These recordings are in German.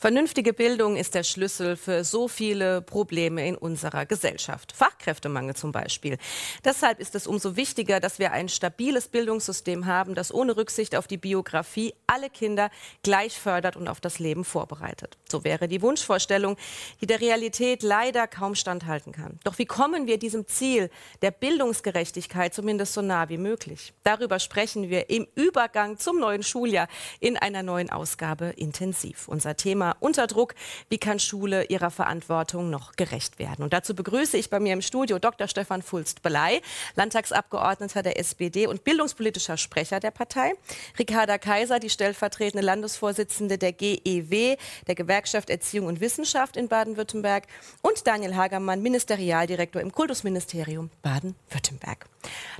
Vernünftige Bildung ist der Schlüssel für so viele Probleme in unserer Gesellschaft. Fachkräftemangel zum Beispiel. Deshalb ist es umso wichtiger, dass wir ein stabiles Bildungssystem haben, das ohne Rücksicht auf die Biografie alle Kinder gleich fördert und auf das Leben vorbereitet. So wäre die Wunschvorstellung, die der Realität leider kaum standhalten kann. Doch wie kommen wir diesem Ziel der Bildungsgerechtigkeit zumindest so nah wie möglich? Darüber sprechen wir im Übergang zum neuen Schuljahr in einer neuen Ausgabe intensiv. Unser Thema Thema Unterdruck. Wie kann Schule ihrer Verantwortung noch gerecht werden? Und dazu begrüße ich bei mir im Studio Dr. Stefan Fulst-Beley, Landtagsabgeordneter der SPD und bildungspolitischer Sprecher der Partei. Ricarda Kaiser, die stellvertretende Landesvorsitzende der GEW, der Gewerkschaft Erziehung und Wissenschaft in Baden-Württemberg. Und Daniel Hagermann, Ministerialdirektor im Kultusministerium Baden-Württemberg.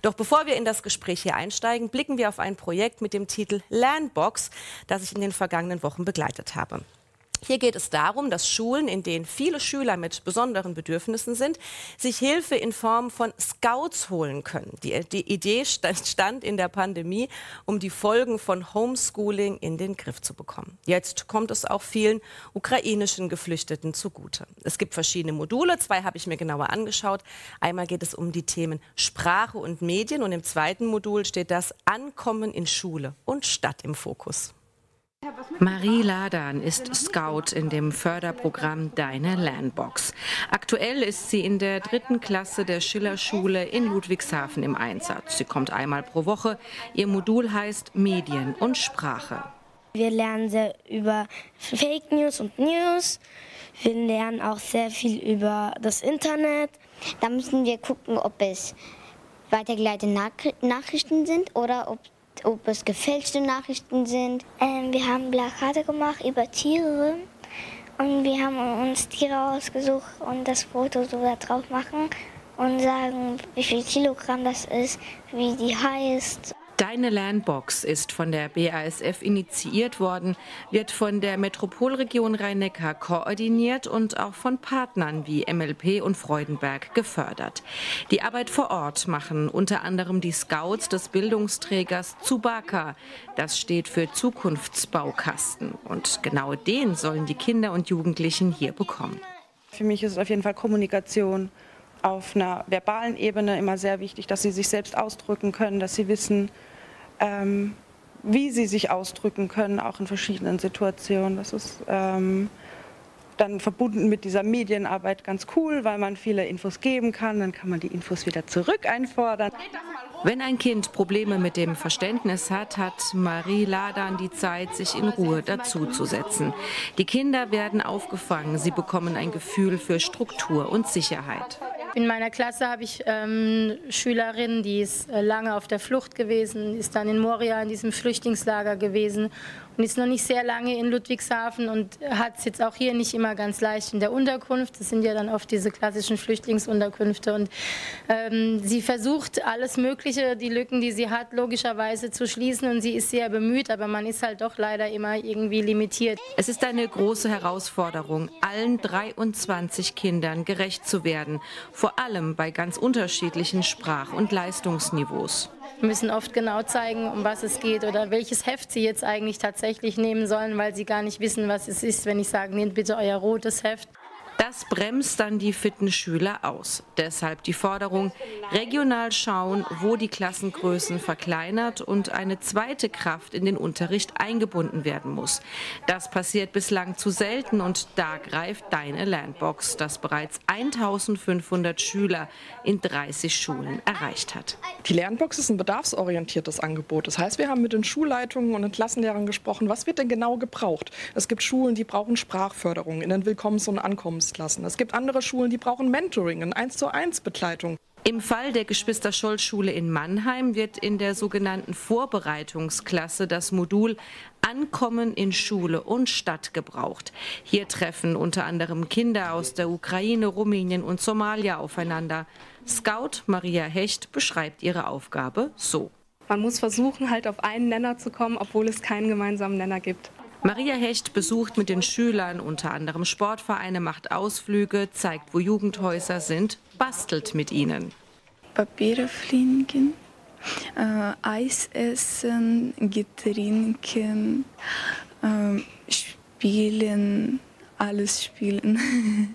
Doch bevor wir in das Gespräch hier einsteigen, blicken wir auf ein Projekt mit dem Titel Landbox, das ich in den vergangenen Wochen begleitet habe. Hier geht es darum, dass Schulen, in denen viele Schüler mit besonderen Bedürfnissen sind, sich Hilfe in Form von Scouts holen können. Die, die, Idee stand in der Pandemie, um die Folgen von Homeschooling in den Griff zu bekommen. Jetzt kommt es auch vielen ukrainischen Geflüchteten zugute. Es gibt verschiedene Module, zwei habe ich mir genauer angeschaut. Einmal geht es um die Themen Sprache und Medien und im zweiten Modul steht das Ankommen in Schule und Stadt im Fokus. Marie Ladan ist Scout in dem Förderprogramm Deine Landbox. Aktuell ist sie in der dritten Klasse der Schillerschule in Ludwigshafen im Einsatz. Sie kommt einmal pro Woche. Ihr Modul heißt Medien und Sprache. Wir lernen sehr über Fake News und News. Wir lernen auch sehr viel über das Internet. Da müssen wir gucken, ob es weitergeleitete Nachrichten sind oder ob ob es gefälschte Nachrichten sind. Ähm, wir haben Plakate gemacht über Tiere und wir haben uns Tiere ausgesucht und das Foto so da drauf machen und sagen, wie viel Kilogramm das ist, wie die heißt. Deine Landbox ist von der BASF initiiert worden, wird von der Metropolregion Rhein-Neckar koordiniert und auch von Partnern wie MLP und Freudenberg gefördert. Die Arbeit vor Ort machen unter anderem die Scouts des Bildungsträgers Zubaka. Das steht für Zukunftsbaukasten. Und genau den sollen die Kinder und Jugendlichen hier bekommen. Für mich ist es auf jeden Fall Kommunikation auf einer verbalen Ebene immer sehr wichtig, dass sie sich selbst ausdrücken können, dass sie wissen, ähm, wie sie sich ausdrücken können, auch in verschiedenen Situationen. Das ist ähm, dann verbunden mit dieser Medienarbeit ganz cool, weil man viele Infos geben kann. Dann kann man die Infos wieder zurück einfordern. Wenn ein Kind Probleme mit dem Verständnis hat, hat Marie Ladan die Zeit, sich in Ruhe dazuzusetzen. Die Kinder werden aufgefangen. Sie bekommen ein Gefühl für Struktur und Sicherheit. In meiner Klasse habe ich ähm, Schülerin, die ist äh, lange auf der Flucht gewesen, ist dann in Moria in diesem Flüchtlingslager gewesen und ist noch nicht sehr lange in Ludwigshafen und hat es jetzt auch hier nicht immer ganz leicht in der Unterkunft. Das sind ja dann oft diese klassischen Flüchtlingsunterkünfte und ähm, sie versucht alles Mögliche, die Lücken, die sie hat, logischerweise zu schließen und sie ist sehr bemüht, aber man ist halt doch leider immer irgendwie limitiert. Es ist eine große Herausforderung, allen 23 Kindern gerecht zu werden, vor allem bei ganz unterschiedlichen Sprach- und Leistungsniveaus müssen oft genau zeigen, um was es geht oder welches Heft sie jetzt eigentlich tatsächlich nehmen sollen, weil sie gar nicht wissen, was es ist, wenn ich sage, nehmt bitte euer rotes Heft. Das bremst dann die fitten Schüler aus. Deshalb die Forderung, regional schauen, wo die Klassengrößen verkleinert und eine zweite Kraft in den Unterricht eingebunden werden muss. Das passiert bislang zu selten und da greift deine Landbox, das bereits 1500 Schüler in 30 Schulen erreicht hat. Die Lernbox ist ein bedarfsorientiertes Angebot. Das heißt, wir haben mit den Schulleitungen und den Klassenlehrern gesprochen, was wird denn genau gebraucht. Es gibt Schulen, die brauchen Sprachförderung in den Willkommens- und Ankommens Lebensklassen. Es gibt andere Schulen, die brauchen Mentoring, eine 1 zu 1 Begleitung. Im Fall der Geschwister Scholl Schule in Mannheim wird in der sogenannten Vorbereitungsklasse das Modul Ankommen in Schule und Stadt gebraucht. Hier treffen unter anderem Kinder aus der Ukraine, Rumänien und Somalia aufeinander. Scout Maria Hecht beschreibt ihre Aufgabe so. Man muss versuchen, halt auf einen Nenner zu kommen, obwohl es keinen gemeinsamen Nenner gibt. Maria Hecht besucht mit den Schülern unter anderem Sportvereine, macht Ausflüge, zeigt, wo Jugendhäuser sind, bastelt mit ihnen. Papiere fliegen, äh, Eis essen, Getränken, äh, spielen, alles spielen.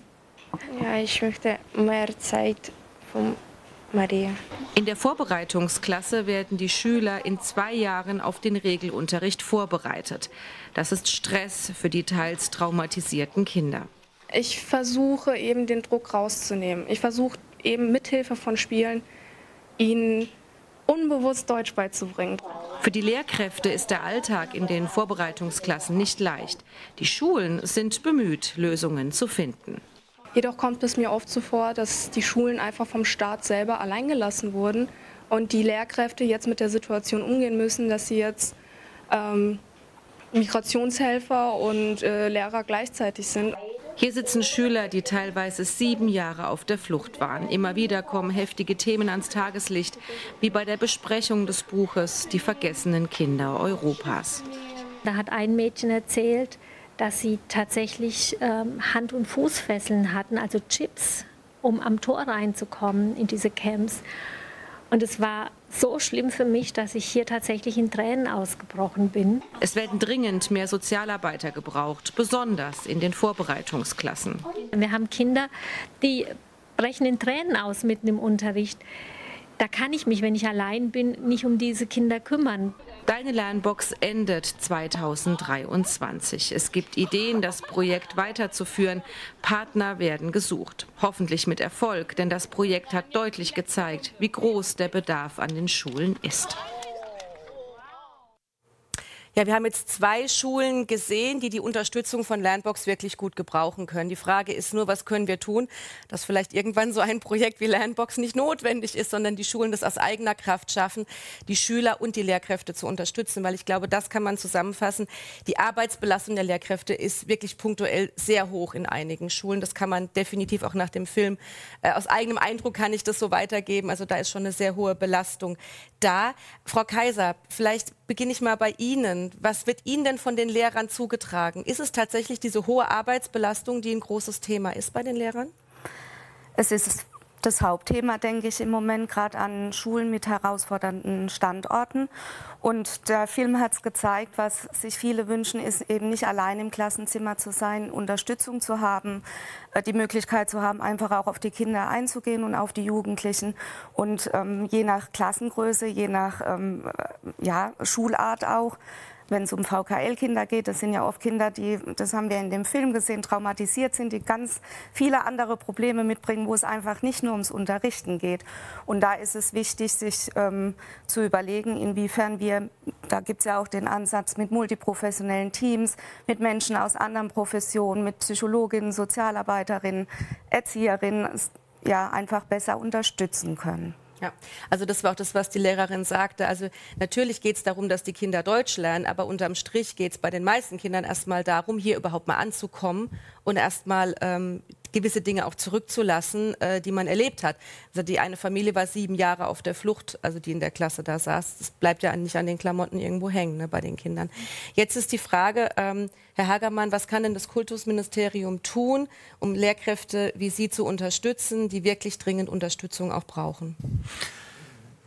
Ja, ich möchte mehr Zeit von Maria. In der Vorbereitungsklasse werden die Schüler in zwei Jahren auf den Regelunterricht vorbereitet. Das ist Stress für die teils traumatisierten Kinder. Ich versuche eben den Druck rauszunehmen. Ich versuche eben mithilfe von Spielen ihnen unbewusst Deutsch beizubringen. Für die Lehrkräfte ist der Alltag in den Vorbereitungsklassen nicht leicht. Die Schulen sind bemüht, Lösungen zu finden. Jedoch kommt es mir oft so vor, dass die Schulen einfach vom Staat selber alleingelassen wurden und die Lehrkräfte jetzt mit der Situation umgehen müssen, dass sie jetzt ähm, Migrationshelfer und äh, Lehrer gleichzeitig sind. Hier sitzen Schüler, die teilweise sieben Jahre auf der Flucht waren. Immer wieder kommen heftige Themen ans Tageslicht, wie bei der Besprechung des Buches Die vergessenen Kinder Europas. Da hat ein Mädchen erzählt, dass sie tatsächlich ähm, Hand- und Fußfesseln hatten, also Chips, um am Tor reinzukommen in diese Camps. Und es war so schlimm für mich, dass ich hier tatsächlich in Tränen ausgebrochen bin. Es werden dringend mehr Sozialarbeiter gebraucht, besonders in den Vorbereitungsklassen. Wir haben Kinder, die brechen in Tränen aus mitten im Unterricht. Da kann ich mich, wenn ich allein bin, nicht um diese Kinder kümmern. Deine Lernbox endet 2023. Es gibt Ideen, das Projekt weiterzuführen. Partner werden gesucht. Hoffentlich mit Erfolg, denn das Projekt hat deutlich gezeigt, wie groß der Bedarf an den Schulen ist. Ja, wir haben jetzt zwei Schulen gesehen, die die Unterstützung von Lernbox wirklich gut gebrauchen können. Die Frage ist nur, was können wir tun, dass vielleicht irgendwann so ein Projekt wie Lernbox nicht notwendig ist, sondern die Schulen das aus eigener Kraft schaffen, die Schüler und die Lehrkräfte zu unterstützen. Weil ich glaube, das kann man zusammenfassen. Die Arbeitsbelastung der Lehrkräfte ist wirklich punktuell sehr hoch in einigen Schulen. Das kann man definitiv auch nach dem Film, äh, aus eigenem Eindruck kann ich das so weitergeben. Also da ist schon eine sehr hohe Belastung da. Frau Kaiser, vielleicht beginne ich mal bei Ihnen. Was wird Ihnen denn von den Lehrern zugetragen? Ist es tatsächlich diese hohe Arbeitsbelastung, die ein großes Thema ist bei den Lehrern? Es ist das Hauptthema, denke ich, im Moment gerade an Schulen mit herausfordernden Standorten. Und der Film hat es gezeigt, was sich viele wünschen, ist eben nicht allein im Klassenzimmer zu sein, Unterstützung zu haben, äh, die Möglichkeit zu haben, einfach auch auf die Kinder einzugehen und auf die Jugendlichen. Und ähm, je nach Klassengröße, je nach ähm, ja, Schulart auch, wenn es um VKL-Kinder geht, das sind ja oft Kinder, die, das haben wir in dem Film gesehen, traumatisiert sind, die ganz viele andere Probleme mitbringen, wo es einfach nicht nur ums Unterrichten geht. Und da ist es wichtig, sich ähm, zu überlegen, inwiefern wir, da gibt es ja auch den Ansatz mit multiprofessionellen Teams, mit Menschen aus anderen Professionen, mit Psychologinnen, Sozialarbeiterinnen, Erzieherinnen, ja, einfach besser unterstützen können. Ja, also das war auch das, was die Lehrerin sagte. Also natürlich geht es darum, dass die Kinder Deutsch lernen, aber unterm Strich geht es bei den meisten Kindern erstmal darum, hier überhaupt mal anzukommen und erstmal ähm, gewisse Dinge auch zurückzulassen, äh, die man erlebt hat. Also die eine Familie war sieben Jahre auf der Flucht, also die in der Klasse da saß. Das bleibt ja nicht an den Klamotten irgendwo hängen ne, bei den Kindern. Jetzt ist die Frage, ähm, Herr Hagermann, was kann denn das Kultusministerium tun, um Lehrkräfte wie Sie zu unterstützen, die wirklich dringend Unterstützung auch brauchen?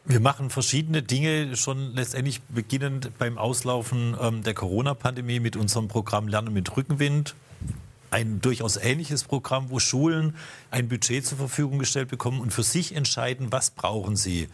Wir machen verschiedene Dinge, schon letztendlich beginnend beim Auslaufen ähm, der Corona-Pandemie mit unserem Programm Lernen mit Rückenwind, ein durchaus ähnliches Programm, wo Schulen ein Budget zur Verfügung gestellt bekommen und für sich entscheiden, was brauchen sie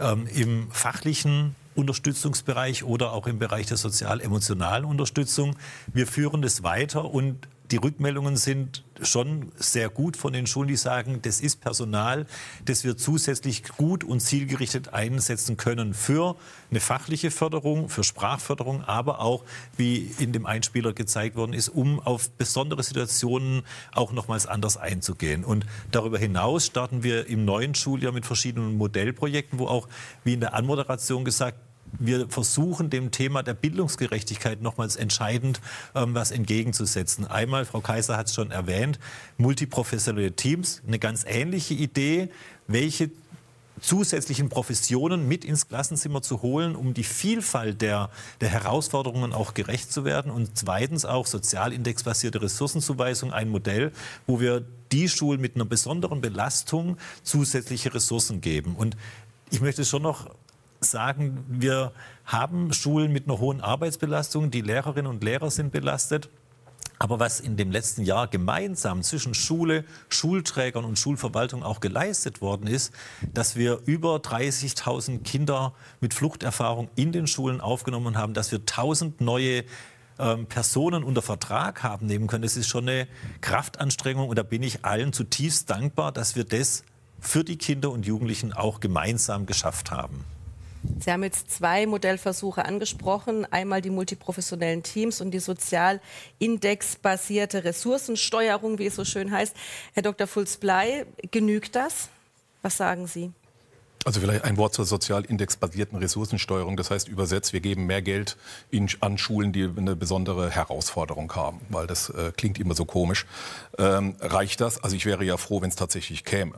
ähm, im fachlichen Unterstützungsbereich oder auch im Bereich der sozial-emotionalen Unterstützung. Wir führen das weiter und die Rückmeldungen sind schon sehr gut von den Schulen, die sagen, das ist Personal, das wir zusätzlich gut und zielgerichtet einsetzen können für eine fachliche Förderung, für Sprachförderung, aber auch, wie in dem Einspieler gezeigt worden ist, um auf besondere Situationen auch nochmals anders einzugehen. Und darüber hinaus starten wir im neuen Schuljahr mit verschiedenen Modellprojekten, wo auch, wie in der Anmoderation gesagt, wir versuchen dem Thema der Bildungsgerechtigkeit nochmals entscheidend ähm, was entgegenzusetzen. Einmal, Frau Kaiser hat es schon erwähnt, multiprofessionelle Teams, eine ganz ähnliche Idee, welche zusätzlichen Professionen mit ins Klassenzimmer zu holen, um die Vielfalt der, der Herausforderungen auch gerecht zu werden. Und zweitens auch sozialindexbasierte Ressourcenzuweisung, ein Modell, wo wir die Schulen mit einer besonderen Belastung zusätzliche Ressourcen geben. Und ich möchte schon noch sagen, wir haben Schulen mit einer hohen Arbeitsbelastung, die Lehrerinnen und Lehrer sind belastet. Aber was in dem letzten Jahr gemeinsam zwischen Schule, Schulträgern und Schulverwaltung auch geleistet worden ist, dass wir über 30.000 Kinder mit Fluchterfahrung in den Schulen aufgenommen haben, dass wir 1000 neue ähm, Personen unter Vertrag haben nehmen können. Das ist schon eine Kraftanstrengung und da bin ich allen zutiefst dankbar, dass wir das für die Kinder und Jugendlichen auch gemeinsam geschafft haben. Sie haben jetzt zwei Modellversuche angesprochen. Einmal die multiprofessionellen Teams und die sozialindexbasierte Ressourcensteuerung, wie es so schön heißt. Herr Dr. Fulz-Blei, genügt das? Was sagen Sie? Also vielleicht ein Wort zur sozialindexbasierten Ressourcensteuerung. Das heißt übersetzt, wir geben mehr Geld in, an Schulen, die eine besondere Herausforderung haben, weil das äh, klingt immer so komisch. Ähm, reicht das? Also ich wäre ja froh, wenn es tatsächlich käme,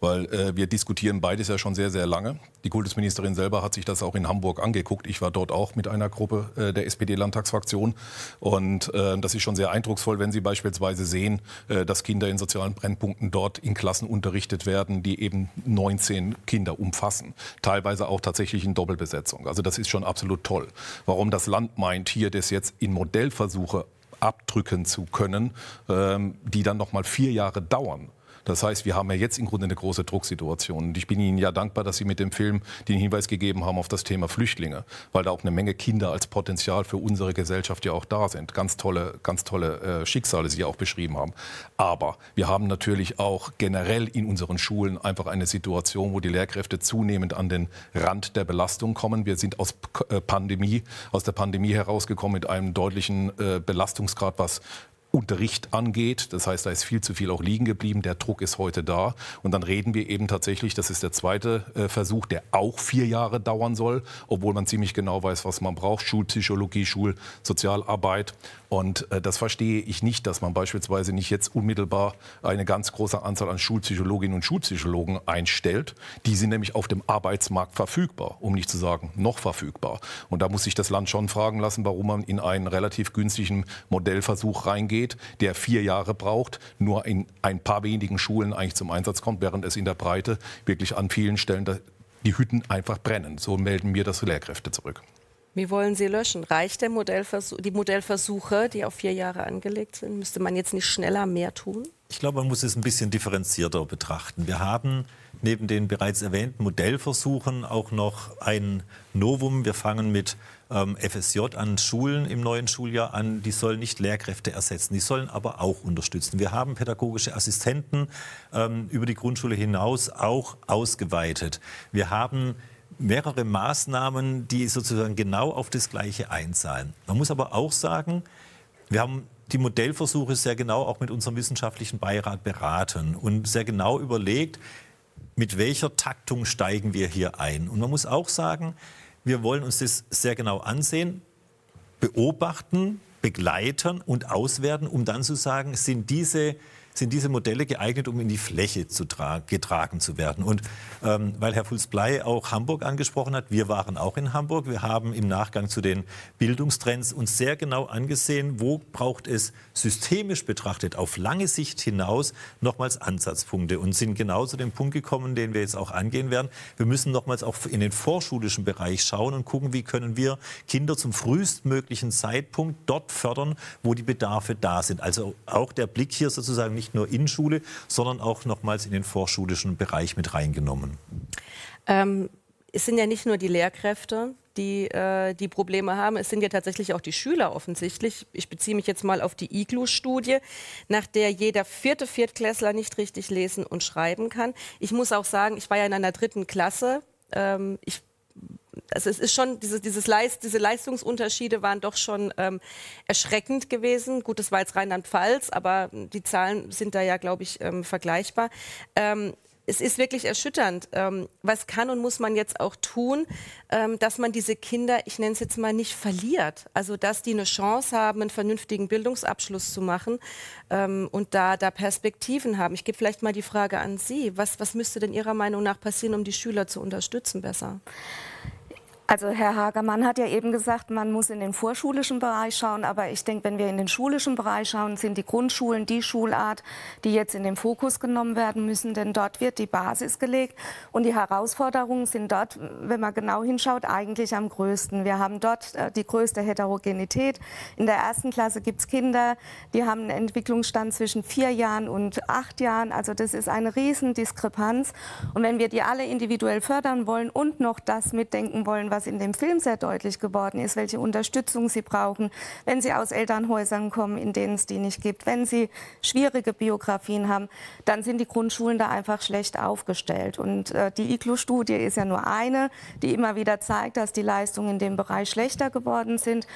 weil äh, wir diskutieren beides ja schon sehr, sehr lange. Die Kultusministerin selber hat sich das auch in Hamburg angeguckt. Ich war dort auch mit einer Gruppe äh, der SPD-Landtagsfraktion und äh, das ist schon sehr eindrucksvoll, wenn Sie beispielsweise sehen, äh, dass Kinder in sozialen Brennpunkten dort in Klassen unterrichtet werden, die eben 19 Kinder umfassen. Teilweise auch tatsächlich in Doppelbesetzung. Also das ist schon absolut toll. Warum das Land meint, hier das jetzt in Modellversuche abdrücken zu können, ähm, die dann noch mal vier Jahre dauern das heißt, wir haben ja jetzt im Grunde eine große Drucksituation. Und ich bin Ihnen ja dankbar, dass Sie mit dem Film den Hinweis gegeben haben auf das Thema Flüchtlinge, weil da auch eine Menge Kinder als Potenzial für unsere Gesellschaft ja auch da sind. Ganz tolle, ganz tolle äh, Schicksale, Sie ja auch beschrieben haben. Aber wir haben natürlich auch generell in unseren Schulen einfach eine Situation, wo die Lehrkräfte zunehmend an den Rand der Belastung kommen. Wir sind aus äh, Pandemie, aus der Pandemie herausgekommen mit einem deutlichen äh, Belastungsgrad, was Unterricht angeht. Das heißt, da ist viel zu viel auch liegen geblieben. Der Druck ist heute da. Und dann reden wir eben tatsächlich, das ist der zweite äh, Versuch, der auch vier Jahre dauern soll, obwohl man ziemlich genau weiß, was man braucht. Schulpsychologie, Schulsozialarbeit. Und äh, das verstehe ich nicht, dass man beispielsweise nicht jetzt unmittelbar eine ganz große Anzahl an Schulpsychologinnen und Schulpsychologen einstellt. Die sind nämlich auf dem Arbeitsmarkt verfügbar, um nicht zu sagen noch verfügbar. Und da muss sich das Land schon fragen lassen, warum man in einen relativ günstigen Modellversuch reingeht, der vier Jahre braucht, nur in ein paar wenigen Schulen eigentlich zum Einsatz kommt, während es in der Breite wirklich an vielen Stellen die Hütten einfach brennen. So melden mir das Lehrkräfte zurück. Wie wollen Sie löschen? Reicht Modellversuch, die Modellversuche, die auf vier Jahre angelegt sind? Müsste man jetzt nicht schneller mehr tun? Ich glaube, man muss es ein bisschen differenzierter betrachten. Wir haben neben den bereits erwähnten Modellversuchen auch noch ein Novum. Wir fangen mit ähm, FSJ an Schulen im neuen Schuljahr an. Die sollen nicht Lehrkräfte ersetzen, die sollen aber auch unterstützen. Wir haben pädagogische Assistenten ähm, über die Grundschule hinaus auch ausgeweitet. Wir haben mehrere Maßnahmen, die sozusagen genau auf das Gleiche einzahlen. Man muss aber auch sagen, wir haben die Modellversuche sehr genau auch mit unserem wissenschaftlichen Beirat beraten und sehr genau überlegt, mit welcher Taktung steigen wir hier ein. Und man muss auch sagen, wir wollen uns das sehr genau ansehen, beobachten, begleiten und auswerten, um dann zu sagen, sind diese sind diese Modelle geeignet, um in die Fläche zu getragen zu werden. Und ähm, weil Herr Fulz-Blei auch Hamburg angesprochen hat, wir waren auch in Hamburg. Wir haben im Nachgang zu den Bildungstrends uns sehr genau angesehen, wo braucht es systemisch betrachtet auf lange Sicht hinaus nochmals Ansatzpunkte und sind genau zu dem Punkt gekommen, den wir jetzt auch angehen werden. Wir müssen nochmals auch in den vorschulischen Bereich schauen und gucken, wie können wir Kinder zum frühestmöglichen Zeitpunkt dort fördern, wo die Bedarfe da sind. Also auch der Blick hier sozusagen nicht nur in Schule, sondern auch nochmals in den vorschulischen Bereich mit reingenommen. Ähm, es sind ja nicht nur die Lehrkräfte, die äh, die Probleme haben. Es sind ja tatsächlich auch die Schüler offensichtlich. Ich beziehe mich jetzt mal auf die IGLU-Studie, nach der jeder vierte Viertklässler nicht richtig lesen und schreiben kann. Ich muss auch sagen, ich war ja in einer dritten Klasse. Ähm, ich also es ist schon, dieses, dieses Leist, diese Leistungsunterschiede waren doch schon ähm, erschreckend gewesen. Gut, das war jetzt Rheinland-Pfalz, aber die Zahlen sind da ja, glaube ich, ähm, vergleichbar. Ähm, es ist wirklich erschütternd. Ähm, was kann und muss man jetzt auch tun, ähm, dass man diese Kinder, ich nenne es jetzt mal, nicht verliert. Also, dass die eine Chance haben, einen vernünftigen Bildungsabschluss zu machen ähm, und da, da Perspektiven haben. Ich gebe vielleicht mal die Frage an Sie. Was, was müsste denn Ihrer Meinung nach passieren, um die Schüler zu unterstützen besser? Also Herr Hagermann hat ja eben gesagt, man muss in den vorschulischen Bereich schauen. Aber ich denke, wenn wir in den schulischen Bereich schauen, sind die Grundschulen die Schulart, die jetzt in den Fokus genommen werden müssen. Denn dort wird die Basis gelegt. Und die Herausforderungen sind dort, wenn man genau hinschaut, eigentlich am größten. Wir haben dort äh, die größte Heterogenität. In der ersten Klasse gibt es Kinder, die haben einen Entwicklungsstand zwischen vier Jahren und acht Jahren. Also das ist eine Riesendiskrepanz. Und wenn wir die alle individuell fördern wollen und noch das mitdenken wollen, was in dem Film sehr deutlich geworden ist, welche Unterstützung sie brauchen, wenn sie aus Elternhäusern kommen, in denen es die nicht gibt, wenn sie schwierige Biografien haben, dann sind die Grundschulen da einfach schlecht aufgestellt. Und äh, die IGLU-Studie ist ja nur eine, die immer wieder zeigt, dass die Leistungen in dem Bereich schlechter geworden sind.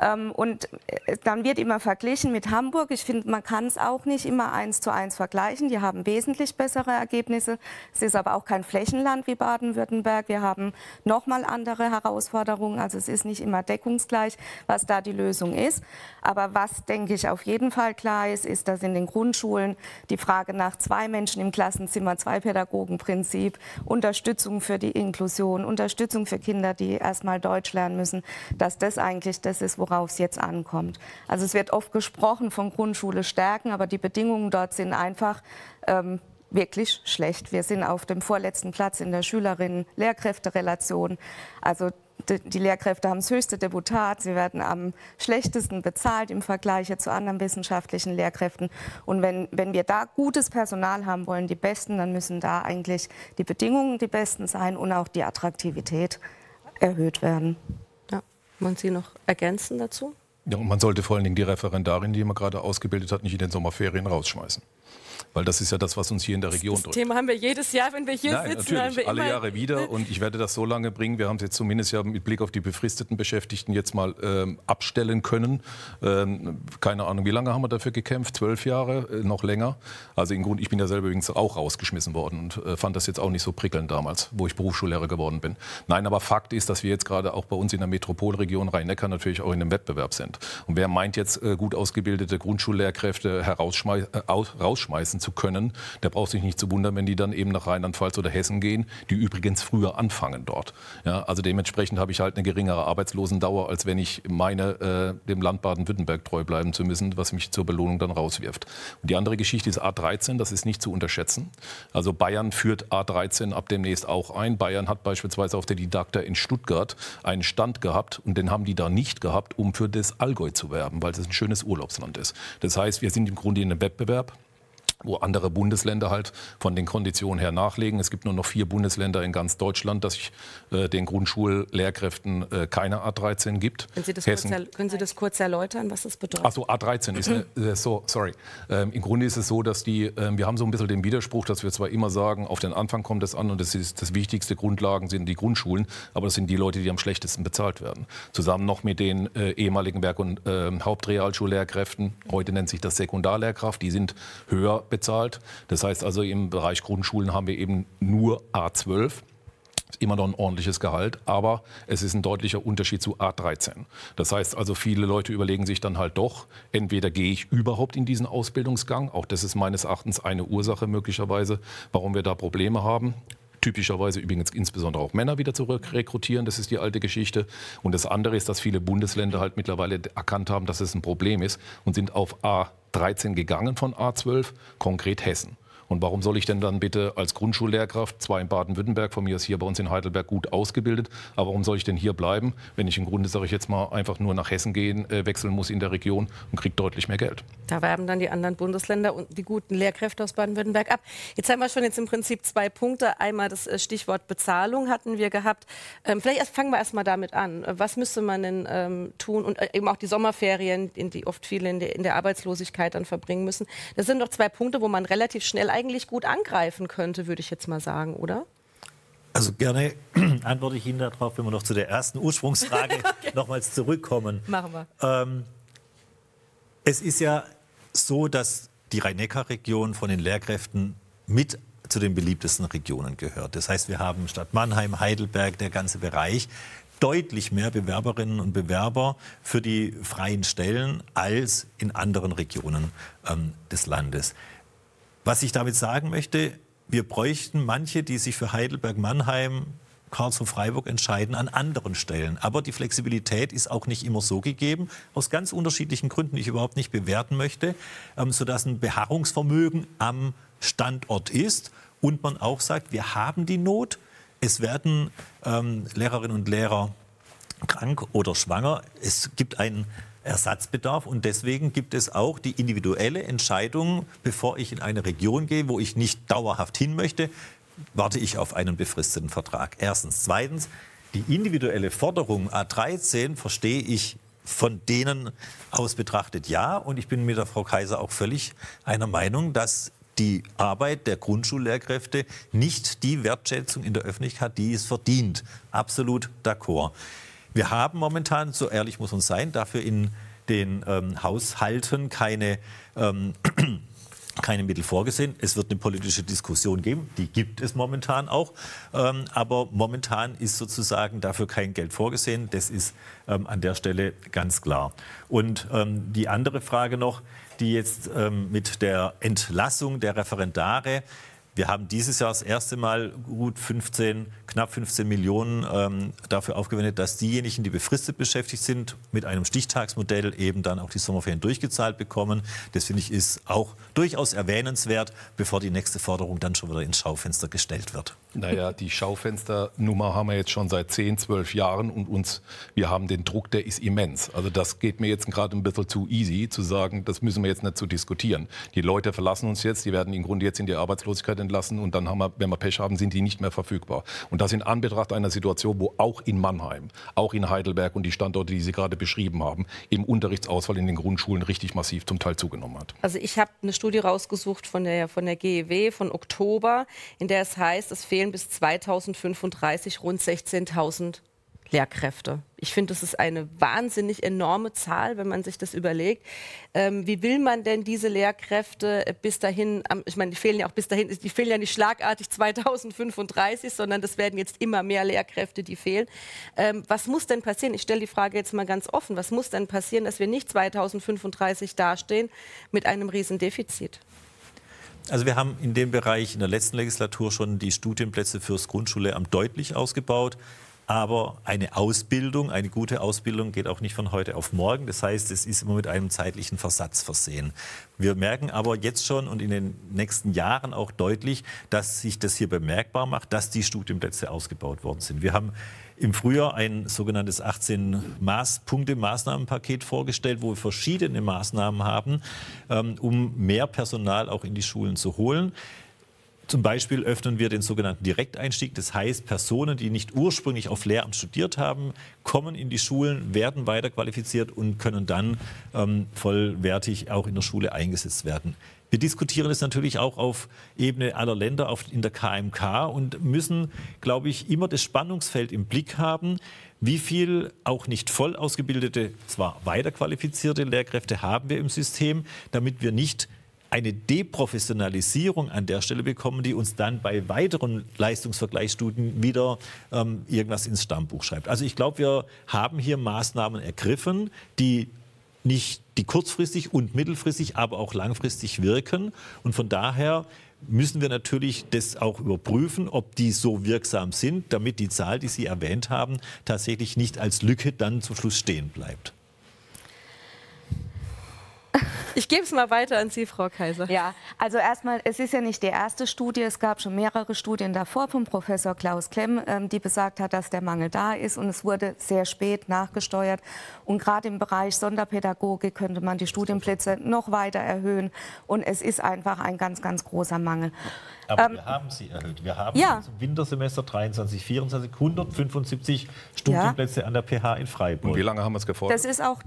Ähm, und äh, dann wird immer verglichen mit Hamburg. Ich finde, man kann es auch nicht immer eins zu eins vergleichen. Die haben wesentlich bessere Ergebnisse. Es ist aber auch kein Flächenland wie Baden-Württemberg. Wir haben noch mal andere Herausforderungen. Also es ist nicht immer deckungsgleich, was da die Lösung ist. Aber was, denke ich, auf jeden Fall klar ist, ist, dass in den Grundschulen die Frage nach zwei Menschen im Klassenzimmer, zwei Pädagogenprinzip, Unterstützung für die Inklusion, Unterstützung für Kinder, die erstmal Deutsch lernen müssen, dass das eigentlich das ist, worauf es jetzt ankommt. Also es wird oft gesprochen von Grundschule stärken, aber die Bedingungen dort sind einfach ähm, wirklich schlecht. Wir sind auf dem vorletzten Platz in der Schülerinnen-Lehrkräfte-Relation. Also die Lehrkräfte haben das höchste Deputat, sie werden am schlechtesten bezahlt im Vergleich zu anderen wissenschaftlichen Lehrkräften. Und wenn, wenn wir da gutes Personal haben wollen, die Besten, dann müssen da eigentlich die Bedingungen die besten sein und auch die Attraktivität erhöht werden. Wollen Sie noch ergänzen dazu? Ja, und man sollte vor allen Dingen die Referendarin, die man gerade ausgebildet hat, nicht in den Sommerferien rausschmeißen. Weil das ist ja das, was uns hier in der Region das drückt. Das Thema haben wir jedes Jahr, wenn wir hier Nein, sitzen. Natürlich, wir alle Jahre wieder. Und ich werde das so lange bringen. Wir haben es jetzt zumindest ja mit Blick auf die befristeten Beschäftigten jetzt mal ähm, abstellen können. Ähm, keine Ahnung, wie lange haben wir dafür gekämpft? Zwölf Jahre, äh, noch länger. Also im Grunde, ich bin ja selber übrigens auch rausgeschmissen worden und äh, fand das jetzt auch nicht so prickelnd damals, wo ich Berufsschullehrer geworden bin. Nein, aber Fakt ist, dass wir jetzt gerade auch bei uns in der Metropolregion Rhein-Neckar natürlich auch in einem Wettbewerb sind. Und wer meint jetzt äh, gut ausgebildete Grundschullehrkräfte herausschmei äh, rausschmeißen zu können, der braucht sich nicht zu wundern, wenn die dann eben nach Rheinland-Pfalz oder Hessen gehen, die übrigens früher anfangen dort. Ja, also dementsprechend habe ich halt eine geringere Arbeitslosendauer, als wenn ich meine, äh, dem Land Baden-Württemberg treu bleiben zu müssen, was mich zur Belohnung dann rauswirft. Und die andere Geschichte ist A13, das ist nicht zu unterschätzen. Also Bayern führt A13 ab demnächst auch ein. Bayern hat beispielsweise auf der Didakta in Stuttgart einen Stand gehabt und den haben die da nicht gehabt, um für das Allgäu zu werben, weil es ein schönes Urlaubsland ist. Das heißt, wir sind im Grunde in einem Wettbewerb wo andere Bundesländer halt von den Konditionen her nachlegen. Es gibt nur noch vier Bundesländer in ganz Deutschland, dass sich äh, den Grundschullehrkräften äh, keine A13 gibt. Können Sie, das kurz, können Sie das kurz erläutern, was das bedeutet? Achso, A13 ist eine, äh, so, sorry. Ähm, Im Grunde ist es so, dass die, ähm, wir haben so ein bisschen den Widerspruch, dass wir zwar immer sagen, auf den Anfang kommt es an und das ist das wichtigste Grundlagen sind die Grundschulen, aber das sind die Leute, die am schlechtesten bezahlt werden. Zusammen noch mit den äh, ehemaligen Werk- und ähm, Hauptrealschullehrkräften, heute nennt sich das Sekundarlehrkraft, die sind höher bezahlt. Das heißt also, im Bereich Grundschulen haben wir eben nur A12 immer noch ein ordentliches Gehalt, aber es ist ein deutlicher Unterschied zu A13. Das heißt also, viele Leute überlegen sich dann halt doch, entweder gehe ich überhaupt in diesen Ausbildungsgang, auch das ist meines Erachtens eine Ursache möglicherweise, warum wir da Probleme haben. Typischerweise übrigens insbesondere auch Männer wieder zurück rekrutieren, das ist die alte Geschichte. Und das andere ist, dass viele Bundesländer halt mittlerweile erkannt haben, dass es ein Problem ist und sind auf A13 gegangen von A12, konkret Hessen. Und warum soll ich denn dann bitte als Grundschullehrkraft, zwar in Baden-Württemberg, von mir ist hier bei uns in Heidelberg gut ausgebildet, aber warum soll ich denn hier bleiben, wenn ich im Grunde, sage ich jetzt mal, einfach nur nach Hessen gehen, äh, wechseln muss in der Region und kriege deutlich mehr Geld? Da werben dann die anderen Bundesländer und die guten Lehrkräfte aus Baden-Württemberg ab. Jetzt haben wir schon jetzt im Prinzip zwei Punkte. Einmal das äh, Stichwort Bezahlung hatten wir gehabt. Ähm, vielleicht erst, fangen wir erst mal damit an. Was müsste man denn ähm, tun? Und äh, eben auch die Sommerferien, die oft viele in der, in der Arbeitslosigkeit dann verbringen müssen. Das sind doch zwei Punkte, wo man relativ schnell eigentlich gut angreifen könnte, würde ich jetzt mal sagen, oder? Also gerne antworte ich Ihnen darauf, wenn wir noch zu der ersten Ursprungsfrage okay. nochmals zurückkommen. Machen wir. Ähm, es ist ja so, dass die Rhein-Neckar-Region von den Lehrkräften mit zu den beliebtesten Regionen gehört. Das heißt, wir haben statt Mannheim, Heidelberg, der ganze Bereich, deutlich mehr Bewerberinnen und Bewerber für die freien Stellen als in anderen Regionen ähm, des Landes. Was ich damit sagen möchte, wir bräuchten manche, die sich für Heidelberg-Mannheim Karlsruhe-Freiburg entscheiden an anderen Stellen. Aber die Flexibilität ist auch nicht immer so gegeben, aus ganz unterschiedlichen Gründen, die ich überhaupt nicht bewerten möchte, ähm, sodass ein Beharrungsvermögen am Standort ist und man auch sagt, wir haben die Not, es werden ähm, Lehrerinnen und Lehrer krank oder schwanger, es gibt einen Ersatzbedarf und deswegen gibt es auch die individuelle Entscheidung, bevor ich in eine Region gehe, wo ich nicht dauerhaft hin möchte, warte ich auf einen befristeten Vertrag. Erstens. Zweitens, die individuelle Forderung A13 verstehe ich von denen aus betrachtet ja. Und ich bin mit der Frau Kaiser auch völlig einer Meinung, dass die Arbeit der Grundschullehrkräfte nicht die Wertschätzung in der Öffentlichkeit die es verdient. Absolut d'accord. Wir haben momentan, so ehrlich muss man sein, dafür in den ähm, Haushalten keine ähm, keine Mittel vorgesehen. Es wird eine politische Diskussion geben, die gibt es momentan auch. Ähm, aber momentan ist sozusagen dafür kein Geld vorgesehen. Das ist ähm, an der Stelle ganz klar. Und ähm, die andere Frage noch, die jetzt ähm, mit der Entlassung der Referendare wir haben dieses Jahr das erste Mal gut 15, knapp 15 Millionen ähm, dafür aufgewendet, dass diejenigen, die befristet beschäftigt sind, mit einem Stichtagsmodell eben dann auch die Sommerferien durchgezahlt bekommen. Das finde ich ist auch durchaus erwähnenswert, bevor die nächste Forderung dann schon wieder ins Schaufenster gestellt wird. Naja, die Schaufensternummer haben wir jetzt schon seit 10, 12 Jahren und uns, wir haben den Druck, der ist immens. Also das geht mir jetzt gerade ein bisschen zu easy, zu sagen, das müssen wir jetzt nicht zu so diskutieren. Die Leute verlassen uns jetzt, die werden im Grunde jetzt in die Arbeitslosigkeit entlassen und dann haben wir, wenn wir Pech haben, sind die nicht mehr verfügbar. Und das in Anbetracht einer Situation, wo auch in Mannheim, auch in Heidelberg und die Standorte, die Sie gerade beschrieben haben, im Unterrichtsausfall in den Grundschulen richtig massiv zum Teil zugenommen hat. Also ich habe eine Studie rausgesucht von der, von der GEW von Oktober, in der es heißt, es fehlen bis 2035 rund 16.000 Lehrkräfte. Ich finde, das ist eine wahnsinnig enorme Zahl, wenn man sich das überlegt. Ähm, wie will man denn diese Lehrkräfte bis dahin, ich meine, die fehlen ja auch bis dahin, die fehlen ja nicht schlagartig 2035, sondern das werden jetzt immer mehr Lehrkräfte, die fehlen. Ähm, was muss denn passieren? Ich stelle die Frage jetzt mal ganz offen. Was muss denn passieren, dass wir nicht 2035 dastehen mit einem Riesendefizit? Also wir haben in dem Bereich in der letzten Legislatur schon die Studienplätze fürs Grundschullehramt deutlich ausgebaut. Aber eine Ausbildung, eine gute Ausbildung geht auch nicht von heute auf morgen. Das heißt, es ist immer mit einem zeitlichen Versatz versehen. Wir merken aber jetzt schon und in den nächsten Jahren auch deutlich, dass sich das hier bemerkbar macht, dass die Studienplätze ausgebaut worden sind. Wir haben im Frühjahr ein sogenanntes 18-Punkte-Maßnahmenpaket vorgestellt, wo wir verschiedene Maßnahmen haben, ähm, um mehr Personal auch in die Schulen zu holen. Zum Beispiel öffnen wir den sogenannten Direkteinstieg. Das heißt, Personen, die nicht ursprünglich auf Lehramt studiert haben, kommen in die Schulen, werden weiterqualifiziert und können dann ähm, vollwertig auch in der Schule eingesetzt werden. Wir diskutieren es natürlich auch auf Ebene aller Länder auf, in der KMK und müssen, glaube ich, immer das Spannungsfeld im Blick haben. Wie viel auch nicht voll ausgebildete, zwar weiterqualifizierte Lehrkräfte haben wir im System, damit wir nicht eine Deprofessionalisierung an der Stelle bekommen, die uns dann bei weiteren Leistungsvergleichsstudien wieder ähm, irgendwas ins Stammbuch schreibt. Also ich glaube, wir haben hier Maßnahmen ergriffen, die nicht die kurzfristig und mittelfristig, aber auch langfristig wirken. Und von daher müssen wir natürlich das auch überprüfen, ob die so wirksam sind, damit die Zahl, die Sie erwähnt haben, tatsächlich nicht als Lücke dann zum Schluss stehen bleibt. Ich gebe es mal weiter an Sie, Frau Kaiser. Ja, also erstmal, es ist ja nicht die erste Studie. Es gab schon mehrere Studien davor von Professor Klaus Klemm, ähm, die besagt hat, dass der Mangel da ist. Und es wurde sehr spät nachgesteuert. Und gerade im Bereich Sonderpädagogik könnte man die Studienplätze noch weiter erhöhen. Und es ist einfach ein ganz, ganz großer Mangel. Aber ähm, wir haben sie erhöht. Wir haben ja. zum Wintersemester 23, 24 175 Studienplätze ja. an der PH in Freiburg. Und wie lange haben wir es gefordert? Das ist auch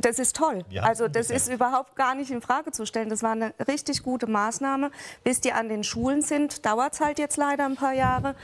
das ist toll. Ja, also das ist überhaupt gar nicht in Frage zu stellen. Das war eine richtig gute Maßnahme. Bis die an den Schulen sind, dauert es halt jetzt leider ein paar Jahre.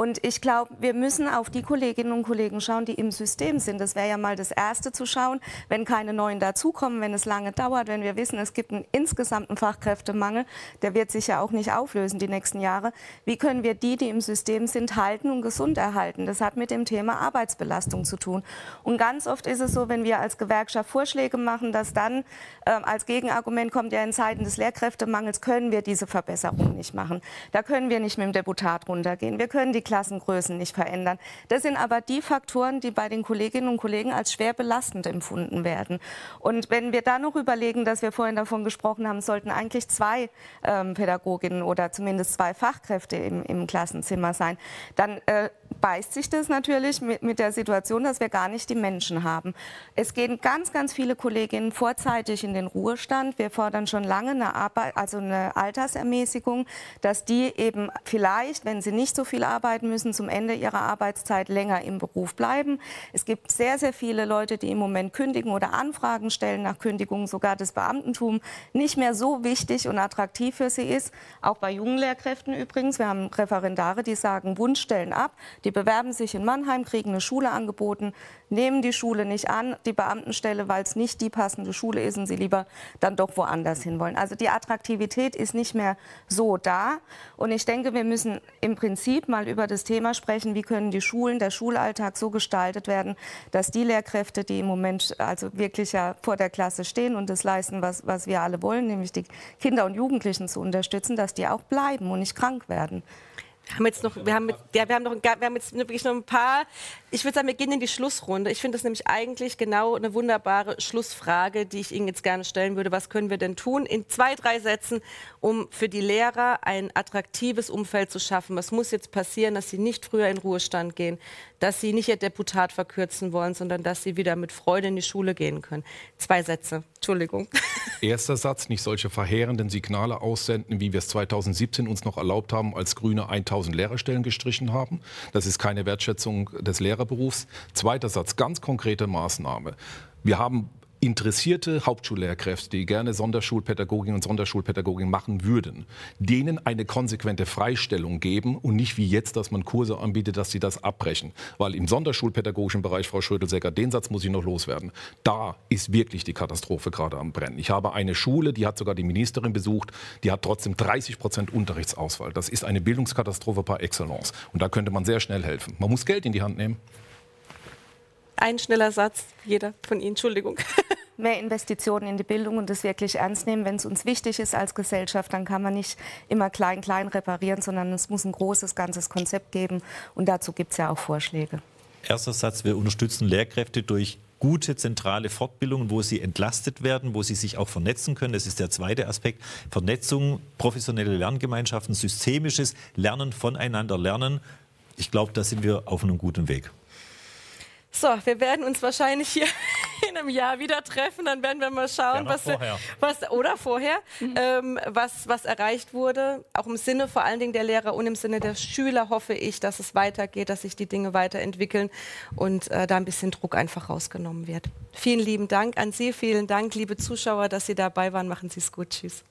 Und ich glaube, wir müssen auf die Kolleginnen und Kollegen schauen, die im System sind. Das wäre ja mal das Erste zu schauen, wenn keine neuen dazukommen, wenn es lange dauert, wenn wir wissen, es gibt einen insgesamten Fachkräftemangel, der wird sich ja auch nicht auflösen die nächsten Jahre. Wie können wir die, die im System sind, halten und gesund erhalten? Das hat mit dem Thema Arbeitsbelastung zu tun. Und ganz oft ist es so, wenn wir als Gewerkschaft Vorschläge machen, dass dann äh, als Gegenargument kommt, ja in Zeiten des Lehrkräftemangels können wir diese Verbesserung nicht machen. Da können wir nicht mit dem Deputat runtergehen. Wir können die Klassengrößen nicht verändern. Das sind aber die Faktoren, die bei den Kolleginnen und Kollegen als schwer belastend empfunden werden. Und wenn wir da noch überlegen, dass wir vorhin davon gesprochen haben, sollten eigentlich zwei ähm, Pädagoginnen oder zumindest zwei Fachkräfte im, im Klassenzimmer sein, dann äh, beißt sich das natürlich mit, mit der Situation, dass wir gar nicht die Menschen haben. Es gehen ganz, ganz viele Kolleginnen vorzeitig in den Ruhestand. Wir fordern schon lange eine, Arbeit, also eine Altersermäßigung, dass die eben vielleicht, wenn sie nicht so viel arbeiten müssen, zum Ende ihrer Arbeitszeit länger im Beruf bleiben. Es gibt sehr, sehr viele Leute, die im Moment kündigen oder Anfragen stellen nach Kündigung, sogar das Beamtentum nicht mehr so wichtig und attraktiv für sie ist. Auch bei jungen Lehrkräften übrigens. Wir haben Referendare, die sagen Wunschstellen ab. Die bewerben sich in Mannheim, kriegen eine Schule angeboten, nehmen die Schule nicht an, die Beamtenstelle, weil es nicht die passende Schule ist und sie lieber dann doch woanders hinwollen. Also die Attraktivität ist nicht mehr so da. Und ich denke, wir müssen im Prinzip mal über das Thema sprechen, wie können die Schulen, der Schulalltag so gestaltet werden, dass die Lehrkräfte, die im Moment also wirklich ja vor der Klasse stehen und das leisten, was, was wir alle wollen, nämlich die Kinder und Jugendlichen zu unterstützen, dass die auch bleiben und nicht krank werden. Wir haben jetzt noch, wir haben, ja, wir haben noch, wir haben jetzt wirklich noch ein paar. Ich würde sagen, wir gehen in die Schlussrunde. Ich finde das nämlich eigentlich genau eine wunderbare Schlussfrage, die ich Ihnen jetzt gerne stellen würde. Was können wir denn tun? In zwei, drei Sätzen, um für die Lehrer ein attraktives Umfeld zu schaffen. Was muss jetzt passieren, dass sie nicht früher in Ruhestand gehen, dass sie nicht ihr Deputat verkürzen wollen, sondern dass sie wieder mit Freude in die Schule gehen können? Zwei Sätze. Entschuldigung. Erster Satz, nicht solche verheerenden Signale aussenden, wie wir es 2017 uns noch erlaubt haben, als Grüne 1000 Lehrerstellen gestrichen haben. Das ist keine Wertschätzung des Lehrerberufs. Zweiter Satz, ganz konkrete Maßnahme. Wir haben interessierte Hauptschullehrkräfte, die gerne Sonderschulpädagogik und Sonderschulpädagogik machen würden, denen eine konsequente Freistellung geben und nicht wie jetzt, dass man Kurse anbietet, dass sie das abbrechen. Weil im Sonderschulpädagogischen Bereich, Frau Schrödel-Secker, den Satz muss ich noch loswerden, da ist wirklich die Katastrophe gerade am Brennen. Ich habe eine Schule, die hat sogar die Ministerin besucht, die hat trotzdem 30 Prozent Unterrichtsausfall. Das ist eine Bildungskatastrophe par excellence. Und da könnte man sehr schnell helfen. Man muss Geld in die Hand nehmen. Ein schneller Satz, jeder von Ihnen, Entschuldigung. Mehr Investitionen in die Bildung und das wirklich ernst nehmen. Wenn es uns wichtig ist als Gesellschaft, dann kann man nicht immer klein, klein reparieren, sondern es muss ein großes, ganzes Konzept geben. Und dazu gibt es ja auch Vorschläge. Erster Satz, wir unterstützen Lehrkräfte durch gute zentrale Fortbildungen, wo sie entlastet werden, wo sie sich auch vernetzen können. Das ist der zweite Aspekt. Vernetzung, professionelle Lerngemeinschaften, systemisches Lernen, voneinander lernen. Ich glaube, da sind wir auf einem guten Weg. So, wir werden uns wahrscheinlich hier in einem Jahr wieder treffen. Dann werden wir mal schauen, ja, was, was, oder vorher, mhm. ähm, was, was erreicht wurde. Auch im Sinne vor allen Dingen der Lehrer und im Sinne der Schüler hoffe ich, dass es weitergeht, dass sich die Dinge weiterentwickeln und äh, da ein bisschen Druck einfach rausgenommen wird. Vielen lieben Dank an Sie, vielen Dank, liebe Zuschauer, dass Sie dabei waren. Machen Sie es gut. Tschüss.